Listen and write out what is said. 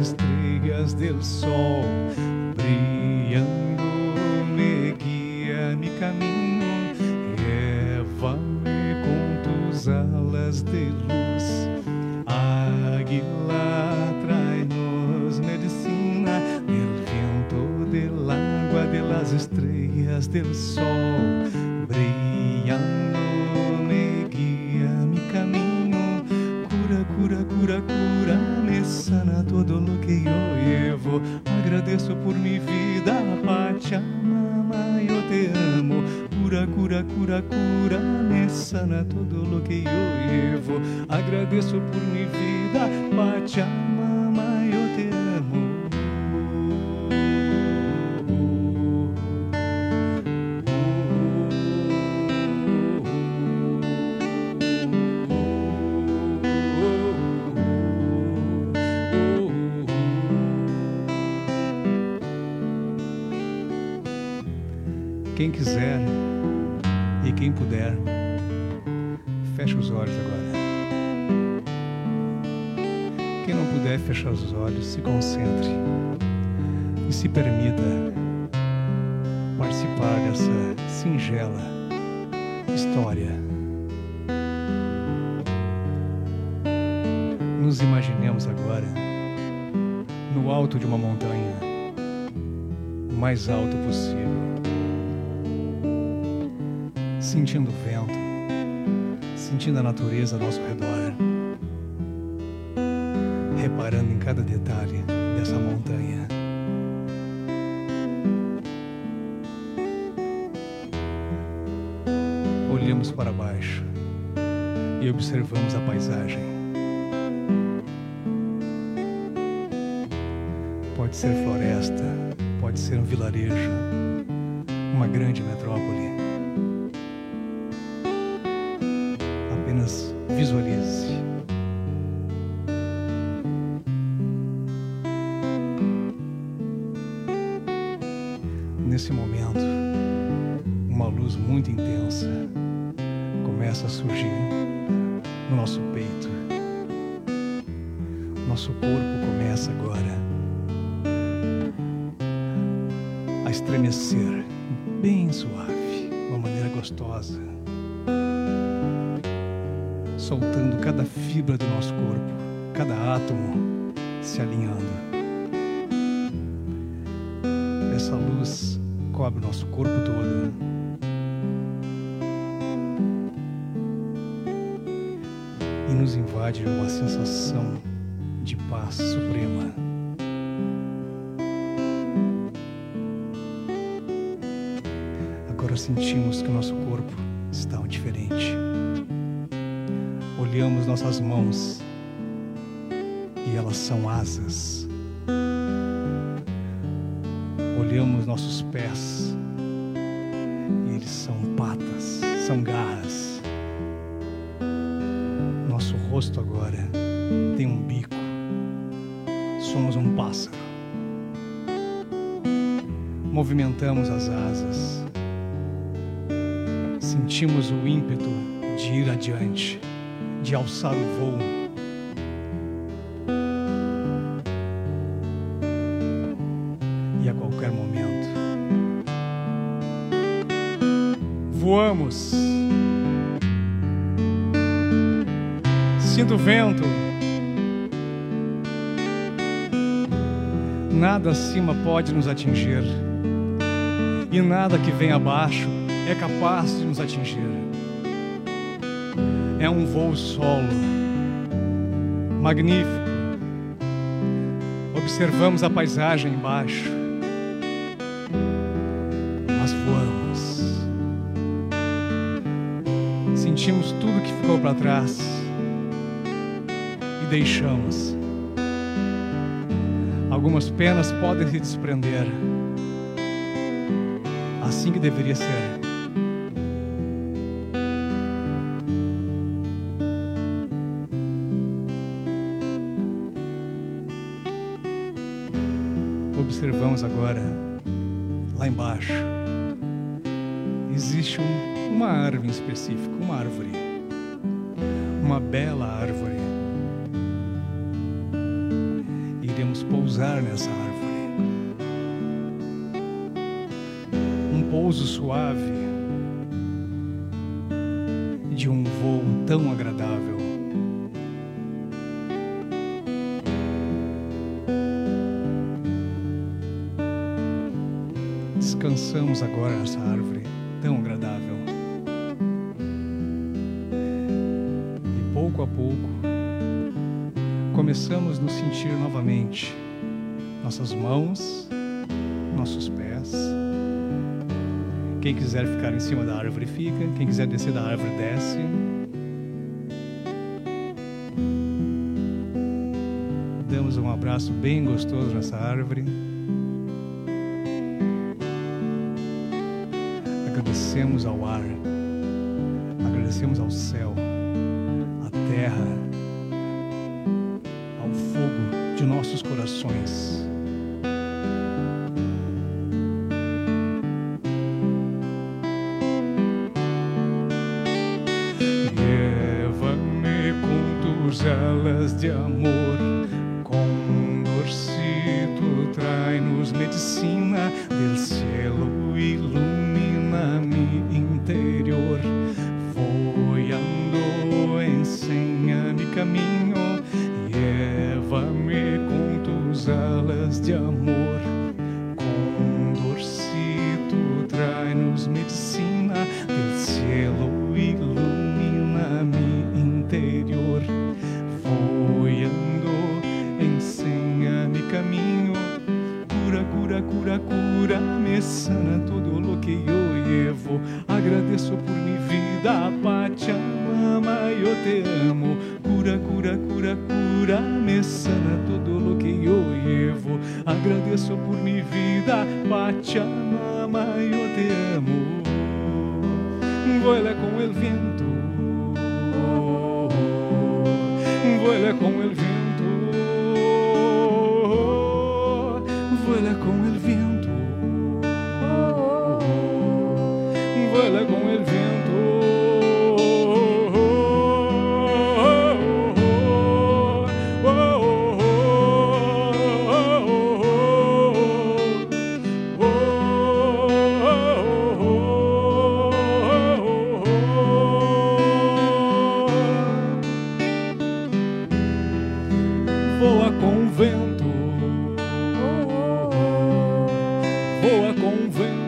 estrelas do sol brilhando me guia me caminho, leva-me com tus alas de luz, águila trai-nos medicina del vento del água de las do sol. Todo lo que yo llevo. Agradeço por mi vida, Pachamama, eu te amo. Cura, cura, cura, cura, me sana todo lo que yo llevo. Agradeço por mi vida, Pachamama, Quem quiser e quem puder, feche os olhos agora. Quem não puder fechar os olhos, se concentre e se permita participar dessa singela história. Nos imaginemos agora no alto de uma montanha, o mais alto possível sentindo o vento, sentindo a natureza ao nosso redor, reparando em cada detalhe dessa montanha. Olhamos para baixo e observamos a paisagem. Pode ser floresta, pode ser um vilarejo, uma grande metrópole. Apenas visualize. Nesse momento, uma luz muito intensa começa a surgir no nosso peito. Nosso corpo começa agora a estremecer bem suave, de uma maneira gostosa soltando cada fibra do nosso corpo, cada átomo se alinhando. Essa luz cobre o nosso corpo todo. E nos invade uma sensação de paz suprema. Agora sentimos que o nosso corpo está diferente olhamos nossas mãos e elas são asas. Olhamos nossos pés e eles são patas, são garras. Nosso rosto agora tem um bico. Somos um pássaro. Movimentamos as asas. Sentimos o ímpeto de ir adiante de alçar o voo. E a qualquer momento, voamos. Sinto o vento. Nada acima pode nos atingir, e nada que vem abaixo é capaz de nos atingir é um voo solo, magnífico. Observamos a paisagem embaixo. Nós voamos. Sentimos tudo que ficou para trás e deixamos. Algumas penas podem se desprender. Assim que deveria ser. Observamos agora, lá embaixo, existe um, uma árvore em específico, uma árvore, uma bela árvore. Iremos pousar nessa árvore. Um pouso suave de um voo tão agradável. Abraçamos agora essa árvore tão agradável. E pouco a pouco começamos a nos sentir novamente. Nossas mãos, nossos pés. Quem quiser ficar em cima da árvore fica, quem quiser descer da árvore desce. Damos um abraço bem gostoso nessa árvore. Agradecemos ao ar, agradecemos ao céu, à terra, ao fogo de nossos corações. Leva-me com tus alas de amor, de amor. Condorcito, trai-nos medicina del cielo, ilumina mi interior. Voando, enseña-me caminho, cura, cura, cura, cura, me sana todo lo que yo llevo. Agradeço por mi vida, Pachamama, eu te amo. Cura, cura, cura, cura, me sana todo lo que yo llevo. Agradeço por mi vida, Pachamama, eu te amo. Vuela com el viento, vuela com el viento, vuela com el viento, vuela com el viento. convém.